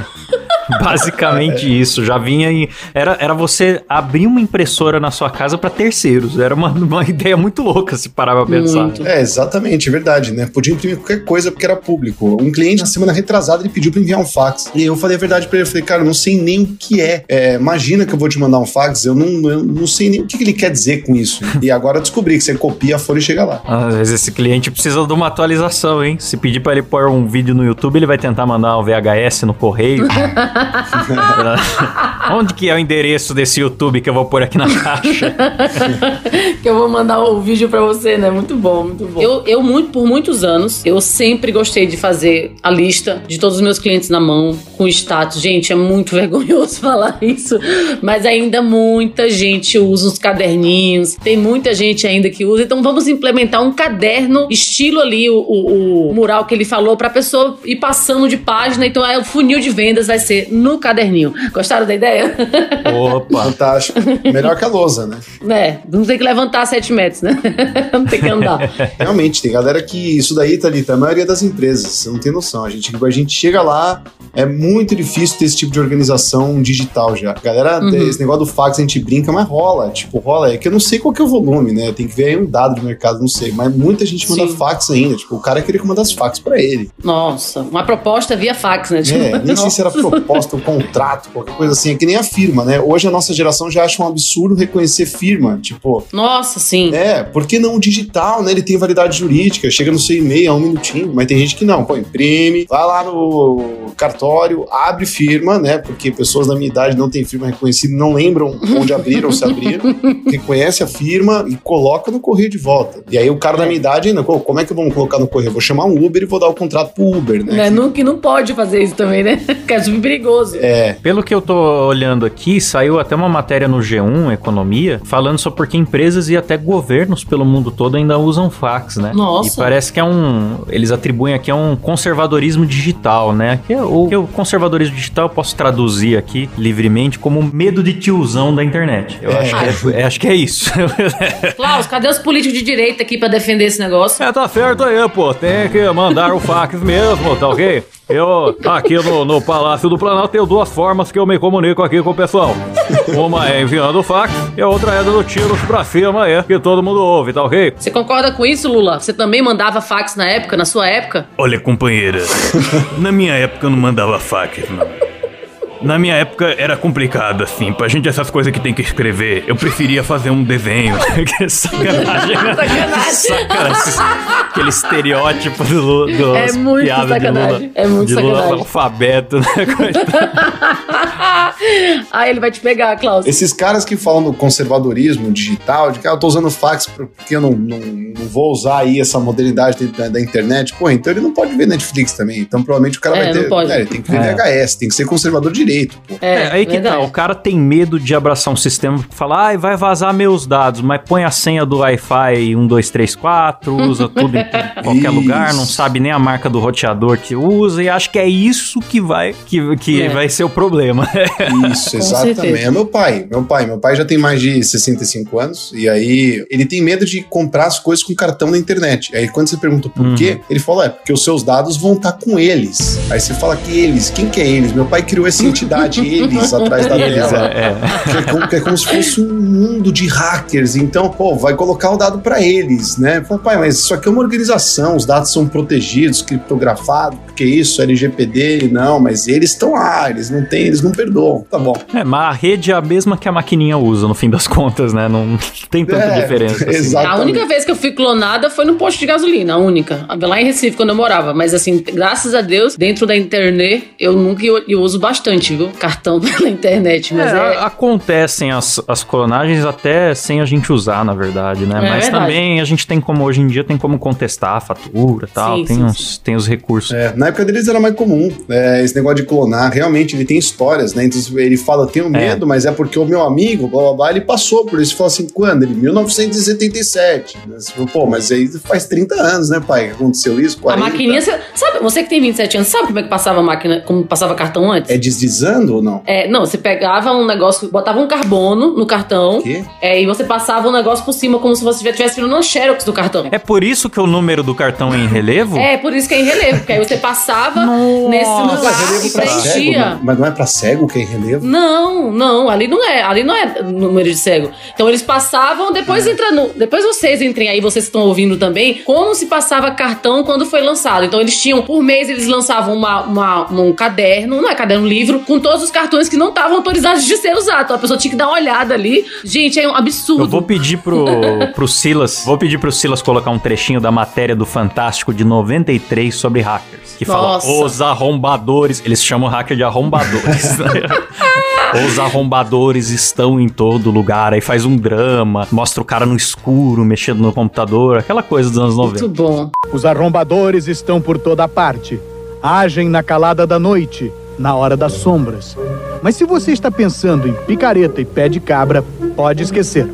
Speaker 2: basicamente, basicamente isso. Já vinha em. Era, era você abrir uma impressora na sua casa pra terceiros. Era uma, uma ideia muito louca se parar pra pensar.
Speaker 3: Muito.
Speaker 4: É, exatamente, é verdade, né? Podia imprimir qualquer coisa porque era público. Um cliente, na semana retrasada, ele pediu pra enviar um fax. E eu falei a verdade pra ele. Eu falei, cara, eu não sei nem o que é. É, imagina que eu vou te mandar um fax, eu não, eu não sei nem o que, que ele quer dizer com isso. E agora eu descobri que você copia a folha e chega lá.
Speaker 2: Às vezes esse cliente precisa de uma atualização, hein? Se pedir pra ele pôr um vídeo no YouTube, ele vai tentar mandar um VHS no correio. Onde que é o endereço desse YouTube que eu vou pôr aqui na caixa?
Speaker 3: que eu vou mandar o vídeo pra você, né? Muito bom, muito bom. Eu, eu muito, por muitos anos, eu sempre gostei de fazer a lista de todos os meus clientes na mão, com status. Gente, é muito vergonhoso falar isso, mas ainda muita gente usa os caderninhos, tem muita gente ainda que usa, então vamos implementar um caderno, estilo ali o, o- o mural que ele falou, pra pessoa ir passando de página, então é, o funil de vendas vai ser no caderninho. Gostaram da ideia?
Speaker 2: Opa!
Speaker 4: Fantástico. Melhor que a lousa, né?
Speaker 3: É, não tem que levantar 7 metros, né? não tem que andar.
Speaker 4: Realmente, tem galera que isso daí, Thalita, a maioria das empresas, você não tem noção. A gente, a gente chega lá, é muito difícil ter esse tipo de organização digital já. Galera,
Speaker 3: Uhum.
Speaker 4: esse negócio do fax a gente brinca, mas rola. Tipo, rola. É que eu não sei qual que é o volume, né? Tem que ver aí um dado de mercado, não sei. Mas muita gente manda
Speaker 3: Sim.
Speaker 4: fax ainda. Tipo, o cara queria que eu mandasse fax pra ele.
Speaker 3: Nossa, uma proposta via fax, né?
Speaker 4: É, nem sei se era proposta, um contrato, qualquer coisa assim. É que nem a firma, né? Hoje a nossa geração já acha um absurdo reconhecer firma. Tipo,
Speaker 3: Nossa, sim.
Speaker 4: É, por que não o digital, né? Ele tem validade jurídica, chega no seu e-mail, é um minutinho, mas tem gente que não, pô, imprime, vai lá no cartório, abre firma, né? Porque pessoas da minha idade não têm firma reconhecida, não lembram onde abriram, se abriram, reconhece a firma e coloca no correio de volta. E aí o cara da minha idade ainda, pô, como é que vamos colocar no correio? Vou chamar um Uber e vou dar o contrato pro Uber, né?
Speaker 3: Né? Não, que não pode fazer isso também, né? Que é super perigoso.
Speaker 4: É,
Speaker 2: Pelo que eu tô olhando aqui, saiu até uma matéria no G1 Economia falando sobre porque empresas e até governos pelo mundo todo ainda usam fax, né?
Speaker 3: Nossa.
Speaker 2: E parece que é um. Eles atribuem aqui a um conservadorismo digital, né? Que é o, que o conservadorismo digital eu posso traduzir aqui livremente como medo de tiozão da internet. Eu
Speaker 4: É.
Speaker 2: acho, que é, acho que é isso.
Speaker 3: Klaus, cadê os políticos de direita aqui pra defender esse negócio?
Speaker 2: É, tá certo aí, pô. Tem que mandar o fax mesmo, tá ok? Eu, aqui no, no Palácio do Planalto, tenho duas formas que eu me comunico aqui com o pessoal. Uma é enviando fax e a outra é dando tiros pra cima aí, que todo mundo ouve, tá ok?
Speaker 3: Você concorda com isso, Lula? Você também mandava fax na época, na sua época?
Speaker 6: Olha, companheira, na minha época eu não mandava fax, não. Na minha época era complicado, assim. Pra gente essas coisas que tem que escrever, eu preferia fazer um desenho.
Speaker 2: que sacanagem.
Speaker 3: Sacanagem.
Speaker 2: sacanagem. Aquele estereótipo do, do
Speaker 3: É muito
Speaker 2: piada de
Speaker 3: sacanagem.
Speaker 2: Lula,
Speaker 3: É muito
Speaker 2: de Lula
Speaker 3: sacanagem.
Speaker 2: alfabeto, né?
Speaker 3: Ah, ele vai te pegar, Klaus.
Speaker 4: Esses caras que falam do conservadorismo digital, de que ah, eu tô usando fax porque eu não, não, não vou usar aí essa modernidade da, da internet, pô, então ele não pode ver Netflix também. Então provavelmente o cara
Speaker 3: É,
Speaker 4: vai ter.
Speaker 3: não pode.
Speaker 4: né, ele tem que ver
Speaker 2: É.
Speaker 4: VHS, tem que ser conservador direito, pô.
Speaker 3: É,
Speaker 2: É, aí que
Speaker 3: verdade.
Speaker 2: tá, o cara tem medo de abraçar um sistema que fala, ai, vai vazar meus dados, mas põe a senha do Wi-Fi 1234, usa tudo em qualquer
Speaker 4: Isso.
Speaker 2: lugar, não sabe nem a marca do roteador que usa, e acho que é isso que vai, que, que
Speaker 3: É.
Speaker 2: vai ser o problema.
Speaker 4: Isso, exatamente.
Speaker 3: certeza.
Speaker 4: É meu pai. Meu pai. Meu pai já tem mais de 65 anos. E aí ele tem medo de comprar as coisas com cartão na internet. Aí quando você pergunta por
Speaker 2: Uhum.
Speaker 4: quê, ele fala: é, porque os seus dados vão estar com eles. Aí você fala que eles, quem que é eles? Meu pai criou essa entidade, eles, atrás da
Speaker 2: Eles,
Speaker 4: tela.
Speaker 2: é, é.
Speaker 4: Que é, como, que é como se fosse um mundo de hackers. Então, pô, vai colocar o dado pra eles, né? Fala, pai, mas isso aqui é uma organização, os dados são protegidos, criptografados, porque isso, LGPD, não, mas eles estão lá, eles não têm, eles não perdoam. Bom, tá bom.
Speaker 2: É, mas a rede é a mesma que a maquininha usa, no fim das contas, né? Não tem tanta
Speaker 4: É,
Speaker 2: diferença. assim.
Speaker 4: exatamente.
Speaker 3: A única vez que eu fui clonada foi no posto de gasolina, a única. Lá em Recife, quando eu morava. Mas assim, graças a Deus, dentro da internet, eu nunca eu, eu uso bastante, viu? Cartão pela internet. Mas
Speaker 2: É,
Speaker 3: é.
Speaker 2: acontecem as, as clonagens até sem a gente usar, na verdade, né?
Speaker 3: É
Speaker 2: Mas
Speaker 3: verdade.
Speaker 2: também a gente tem como, hoje em dia, tem como contestar a fatura e tal.
Speaker 3: Sim,
Speaker 2: tem,
Speaker 3: sim,
Speaker 2: uns, tem os recursos.
Speaker 4: É, na época deles era mais comum, é, esse negócio de clonar, realmente ele tem histórias, né? Ele fala, eu tenho medo, mas é porque o meu amigo, blá blá blá, ele passou por isso. Ele falou assim, quando? Ele, 1977. Né? Você falou, Pô, mas aí faz 30 anos, né, pai? que Aconteceu isso,
Speaker 3: A
Speaker 4: 40.
Speaker 3: maquininha, você, sabe, você que tem 27 anos, sabe como é que passava a máquina, como passava cartão antes?
Speaker 4: É deslizando ou não?
Speaker 3: É, não, você pegava um negócio, botava um carbono no cartão,
Speaker 4: O quê?
Speaker 3: é, e você passava um negócio por cima, como se você estivesse tirando uma xerox do cartão.
Speaker 2: É por isso que o número do cartão é em relevo?
Speaker 3: É, por isso que é em relevo, porque aí você passava nesse
Speaker 4: Mas
Speaker 3: lugar
Speaker 4: é relevo
Speaker 3: e
Speaker 4: pra cego,
Speaker 3: preenchia.
Speaker 4: não- mas não é pra cego que é em relevo?
Speaker 3: Não, não, ali não é, ali não é número de cego. Então eles passavam, depois entra no, depois vocês entrem aí, vocês estão ouvindo também, como se passava cartão quando foi lançado. Então eles tinham, por mês eles lançavam uma, uma- um caderno, não é caderno, um livro, com todos os cartões que não estavam autorizados de ser usados. Então a pessoa tinha que dar uma olhada ali. Gente, é um absurdo.
Speaker 2: Eu vou pedir pro, pro Silas, vou pedir pro Silas colocar um trechinho da matéria do Fantástico de 93 sobre hackers. Que
Speaker 3: Nossa.
Speaker 2: fala, os arrombadores, eles chamam hacker de arrombadores. Os arrombadores estão em todo lugar. Aí faz um drama, mostra o cara no escuro, mexendo no computador, aquela coisa dos anos 90.
Speaker 3: Muito bom.
Speaker 7: Os arrombadores estão por toda parte. Agem na calada da noite, na hora das sombras. Mas se você está pensando em picareta e pé de cabra, pode esquecer.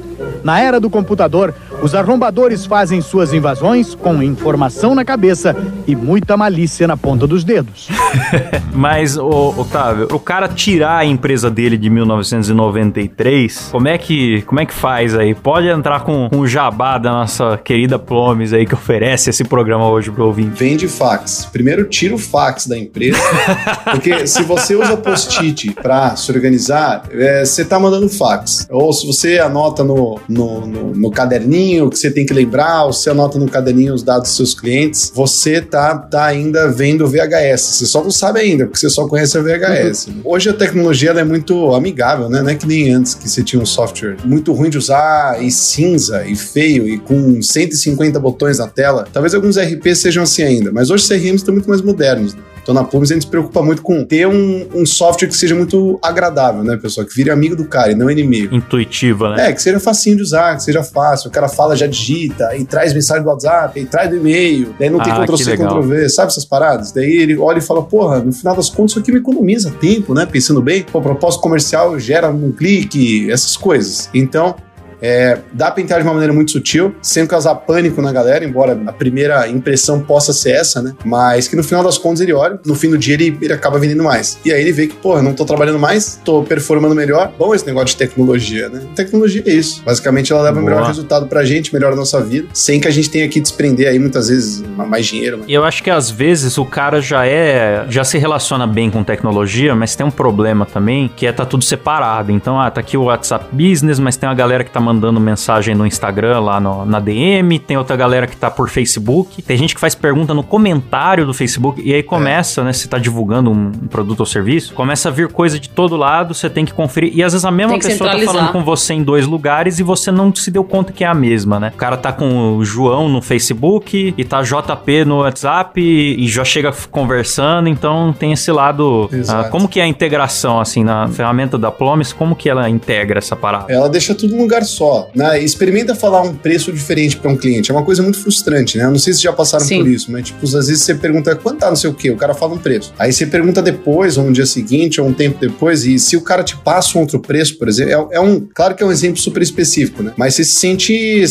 Speaker 7: Na era do computador, os arrombadores fazem suas invasões com informação na cabeça e muita malícia na ponta dos dedos.
Speaker 2: Mas, ô, Otávio, pro cara tirar a empresa dele de 1993, como é que, como é que faz aí? Pode entrar com, o jabá da nossa querida Plomes aí que oferece esse programa hoje pro ouvinte.
Speaker 4: Vende fax. Primeiro tira o fax da empresa, porque se você usa post-it pra se organizar, é, você tá mandando fax. Ou se você anota no, no, no- no caderninho que você tem que lembrar, ou você anota no caderninho os dados dos seus clientes, você tá, tá ainda vendo VHS. Você só não sabe ainda, porque você só conhece a VHS. Hoje a tecnologia é muito amigável, né? Não é que nem antes que você tinha um software muito ruim de usar e cinza e feio e com 150 botões na tela. Talvez alguns RPs sejam assim ainda, mas hoje os CRMs estão muito mais modernos. Né? Então na Plumes a gente se preocupa muito com ter um, um software que seja muito agradável, né, pessoal? Que vire amigo do cara e não inimigo.
Speaker 2: Intuitiva, né?
Speaker 4: É, que seja facinho de usar, que seja fácil. O cara fala, já digita, e traz mensagem do WhatsApp, e traz do e-mail, daí não tem
Speaker 2: Ah,
Speaker 4: Ctrl-C. Ctrl-V, sabe essas paradas? Daí ele olha e fala, porra, no final das contas isso aqui me economiza tempo, né? Pensando bem, pô, propósito comercial gera um clique, essas coisas. Então, é, dá pra entrar de uma maneira muito sutil, sem causar pânico na galera, embora a primeira impressão possa ser essa, né? Mas que no final das contas ele olha, no fim do dia ele, ele acaba vendendo mais. E aí ele vê que, porra, não tô trabalhando mais, tô performando melhor. Bom esse negócio de tecnologia, né? Tecnologia é isso. Basicamente ela leva o
Speaker 2: Boa.
Speaker 4: melhor resultado pra gente, melhora a nossa vida, sem que a gente tenha que desprender aí muitas vezes mais dinheiro. Né?
Speaker 2: E eu acho que às vezes o cara já é. já se relaciona bem com tecnologia, mas tem um problema também, que é tá tudo separado. Então, ah, tá aqui o WhatsApp Business, mas tem uma galera que tá mandando mensagem no Instagram, lá no- na DM, tem outra galera que tá por Facebook, tem gente que faz pergunta no comentário do Facebook, e aí começa, né? Se tá divulgando um produto ou serviço, começa a vir coisa de todo lado, você tem que conferir. E às vezes a mesma pessoa tá falando com você em dois lugares e você não se deu conta que é a mesma, né? O cara tá com o João no Facebook e tá JP no WhatsApp e já chega conversando, então tem esse lado. Ah, como que é a integração, assim, na ferramenta da Plomes, como que ela integra essa parada?
Speaker 4: Ela deixa tudo num lugar só. Né? Experimenta falar um preço diferente para um cliente. É uma coisa muito frustrante, né? Eu não sei se já passaram
Speaker 3: Sim.
Speaker 4: por isso, mas tipo, às vezes você pergunta quanto tá não sei o quê, o cara fala um preço. Aí você pergunta depois, ou no dia seguinte, ou um tempo depois, e se o cara te passa um outro preço, por exemplo, é, é um. Claro que é um exemplo super específico, né? Mas você se sente.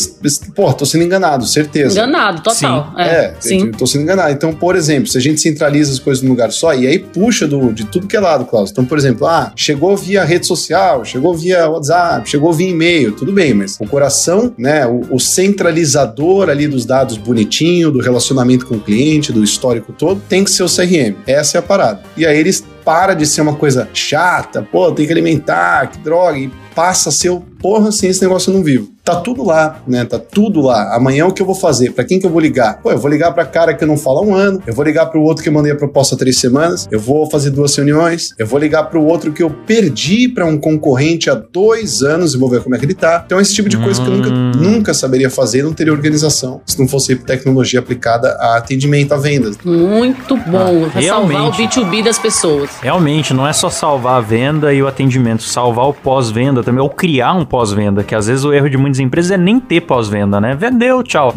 Speaker 4: Pô, tô sendo enganado, certeza.
Speaker 3: Enganado, total.
Speaker 4: É,
Speaker 3: É, sim.
Speaker 4: eu tô sendo enganado. Então, por exemplo, se a gente centraliza as coisas num lugar só, e aí puxa do, de tudo que é lado, Klaus. Então, por exemplo, ah, chegou via rede social, chegou via WhatsApp, chegou via e-mail, tudo bem, mas o coração, né, o, o centralizador ali dos dados bonitinho, do relacionamento com o cliente, do histórico todo, tem que ser o CRM. Essa é a parada. E aí eles para de ser uma coisa chata, pô, tem que alimentar, que droga, e passa a ser o porra, sem esse negócio eu não vivo. Tá tudo lá, né? Tá tudo lá. Amanhã o que eu vou fazer? Para quem que eu vou ligar? Pô, eu vou ligar para cara que eu não falo há um ano, eu vou ligar para o outro que eu mandei a proposta há três semanas, eu vou fazer duas reuniões, eu vou ligar para o outro que eu perdi para um concorrente há dois anos e vou ver como é que ele tá. Então, esse tipo de coisa que eu nunca,
Speaker 2: Hum.
Speaker 4: nunca saberia fazer, não teria organização se não fosse tecnologia aplicada a atendimento, a vendas.
Speaker 3: Muito bom. Vai salvar o
Speaker 2: realmente.
Speaker 3: B2B das pessoas.
Speaker 2: Realmente, não é só salvar a venda e o atendimento, salvar o pós-venda também, ou criar um pós-venda, que às vezes o erro de muitas empresas é nem ter pós-venda, né? Vendeu, tchau.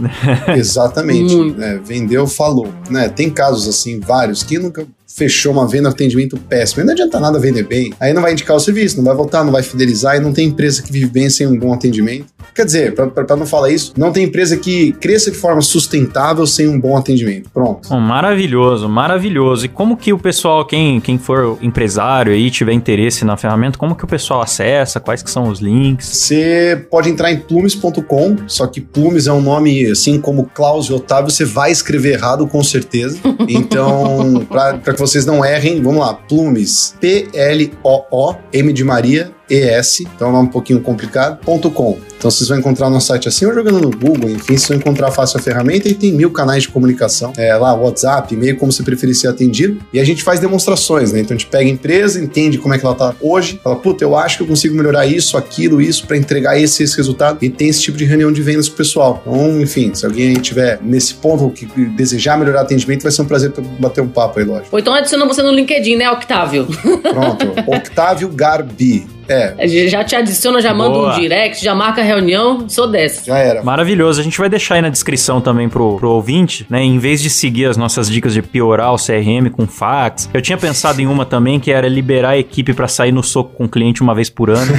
Speaker 4: Exatamente.
Speaker 3: Muito.
Speaker 4: né? Vendeu, falou. Né? Tem casos assim, vários, que nunca fechou uma venda, atendimento péssimo. E não adianta nada vender bem. Aí não vai indicar o serviço, não vai voltar, não vai fidelizar e não tem empresa que vive bem sem um bom atendimento. Quer dizer, para não falar isso, não tem empresa que cresça de forma sustentável sem um bom atendimento. Pronto.
Speaker 2: Bom, maravilhoso, maravilhoso. E como que o pessoal, quem, quem for empresário aí, tiver interesse na ferramenta, como que o pessoal acessa? Quais que são os links?
Speaker 4: Você pode entrar em plumes.com, só que Plumes é um nome, assim como Klaus e Otávio, você vai escrever errado com certeza. Então, para que vocês não errem, vamos lá, Plumes, P-L-O-O, M de Maria, ES, então é um nome um pouquinho complicado, ponto .com. Então vocês vão encontrar no site assim ou jogando no Google, enfim, vocês vão encontrar fácil a ferramenta e tem mil canais de comunicação, é, lá, WhatsApp, e-mail, como você preferir ser atendido. E a gente faz demonstrações, né? Então a gente pega a empresa, entende como é que ela tá hoje, fala, puta, eu acho que eu consigo melhorar isso, aquilo, isso, para entregar esse, esse resultado. E tem esse tipo de reunião de vendas com o pessoal. Então, enfim, se alguém aí tiver nesse ponto que desejar melhorar atendimento, vai ser um prazer bater um papo aí, lógico.
Speaker 3: Ou então adiciona você no LinkedIn, né, Octávio?
Speaker 4: Pronto, Octávio Garbi. É,
Speaker 3: Já te adiciona, já manda
Speaker 2: Boa.
Speaker 3: um direct, já marca a reunião, sou dessa.
Speaker 4: já era.
Speaker 2: Maravilhoso. A gente vai deixar aí na descrição também pro, pro ouvinte, né? Em vez de seguir as nossas dicas de piorar o CRM com fax, eu tinha pensado em uma também que era liberar a equipe pra sair no soco com o cliente uma vez por ano,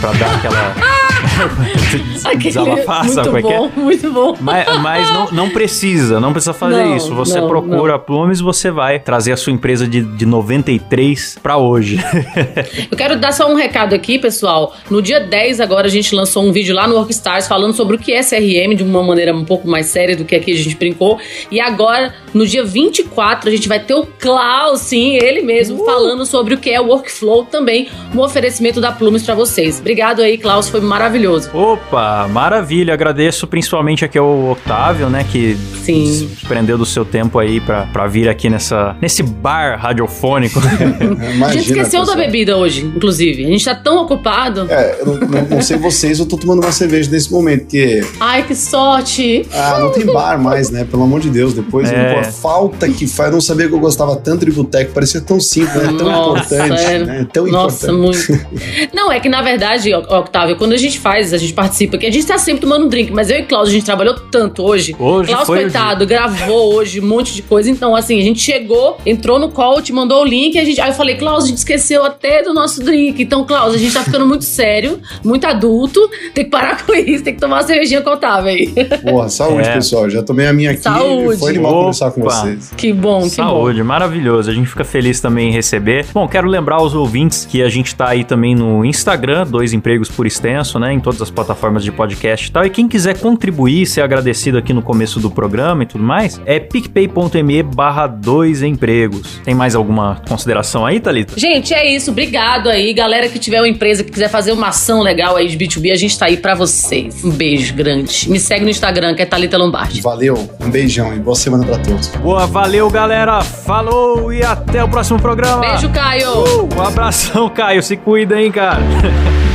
Speaker 2: pra dar aquela. Desabafar, sabe
Speaker 3: muito
Speaker 2: é é?
Speaker 3: bom, muito bom.
Speaker 2: Mas, mas não, não precisa, não precisa fazer
Speaker 3: Não,
Speaker 2: isso. Você
Speaker 3: não,
Speaker 2: procura a Plumes, você vai trazer a sua empresa de, de 93 pra hoje.
Speaker 3: Eu quero dar só um recado aqui, pessoal. No dia 10 agora a gente lançou um vídeo lá no Workstars falando sobre o que é CRM de uma maneira um pouco mais séria do que aqui a gente brincou. E agora, no dia 24, a gente vai ter o Klaus, sim, ele mesmo, falando sobre o que é o workflow também, um oferecimento da Plumes pra vocês. Obrigado aí, Klaus, foi maravilhoso.
Speaker 2: Opa, maravilha. Agradeço principalmente aqui ao Otávio, né, que
Speaker 3: Sim.
Speaker 2: se desprendeu do seu tempo aí pra, pra vir aqui nessa, nesse bar radiofônico.
Speaker 4: Imagina,
Speaker 3: a gente esqueceu da
Speaker 4: pessoal.
Speaker 3: bebida hoje, inclusive. A gente tá tão ocupado.
Speaker 4: É, eu não, não- sei vocês, eu tô tomando uma cerveja nesse momento, porque.
Speaker 3: Ai, que sorte!
Speaker 4: Ah, não tem bar mais, né? Pelo amor de Deus. Depois,
Speaker 2: É.
Speaker 4: pô, a falta que faz. Eu não sabia que eu gostava tanto de boteco, parecia tão simples, né? Tão
Speaker 3: Nossa,
Speaker 4: importante.
Speaker 3: é.
Speaker 4: Né? Tão
Speaker 3: Nossa,
Speaker 4: importante.
Speaker 3: muito. Não, é que na verdade, Oc- Octávio, quando a gente faz, a gente participa, que a gente tá sempre tomando um drink, mas eu e Klaus, a gente trabalhou tanto hoje.
Speaker 2: Hoje
Speaker 3: Klaus,
Speaker 2: foi
Speaker 3: coitado, gravou hoje um monte de coisa. Então, assim, a gente chegou, entrou no call, te mandou o link, a gente, aí eu falei, Klaus, a gente esqueceu até do nosso drink. Então, Klaus, a gente tá ficando muito sério, muito adulto, tem que parar com isso, tem que tomar uma cervejinha Otávio aí.
Speaker 4: Porra, saúde,
Speaker 2: É.
Speaker 4: pessoal. Já tomei a minha aqui.
Speaker 3: Saúde.
Speaker 4: Foi animal
Speaker 2: Opa.
Speaker 4: conversar com vocês.
Speaker 3: Que bom, que
Speaker 2: Saúde, maravilhoso. A gente fica feliz também em receber. Bom, quero lembrar aos ouvintes que a gente tá aí também no Instagram, dois empregos por extenso, né? Em todas as plataformas de podcast e tal. E quem quiser contribuir, ser agradecido aqui no começo do programa e tudo mais, é picpay.me barra dois empregos. Tem mais alguma consideração aí, Thalita?
Speaker 3: Gente, é isso. Obrigado aí. Galera que tiver uma empresa que quiser fazer uma ação legal aí de B2B, a gente tá aí pra vocês. Um beijo grande. Me segue no Instagram, que é Thalita Lombardi.
Speaker 4: Valeu, um beijão e boa semana pra todos.
Speaker 2: Boa, valeu, galera. Falou e até o próximo programa.
Speaker 3: Beijo, Caio!
Speaker 2: Uh, um abração, Caio. Se cuida, hein, cara.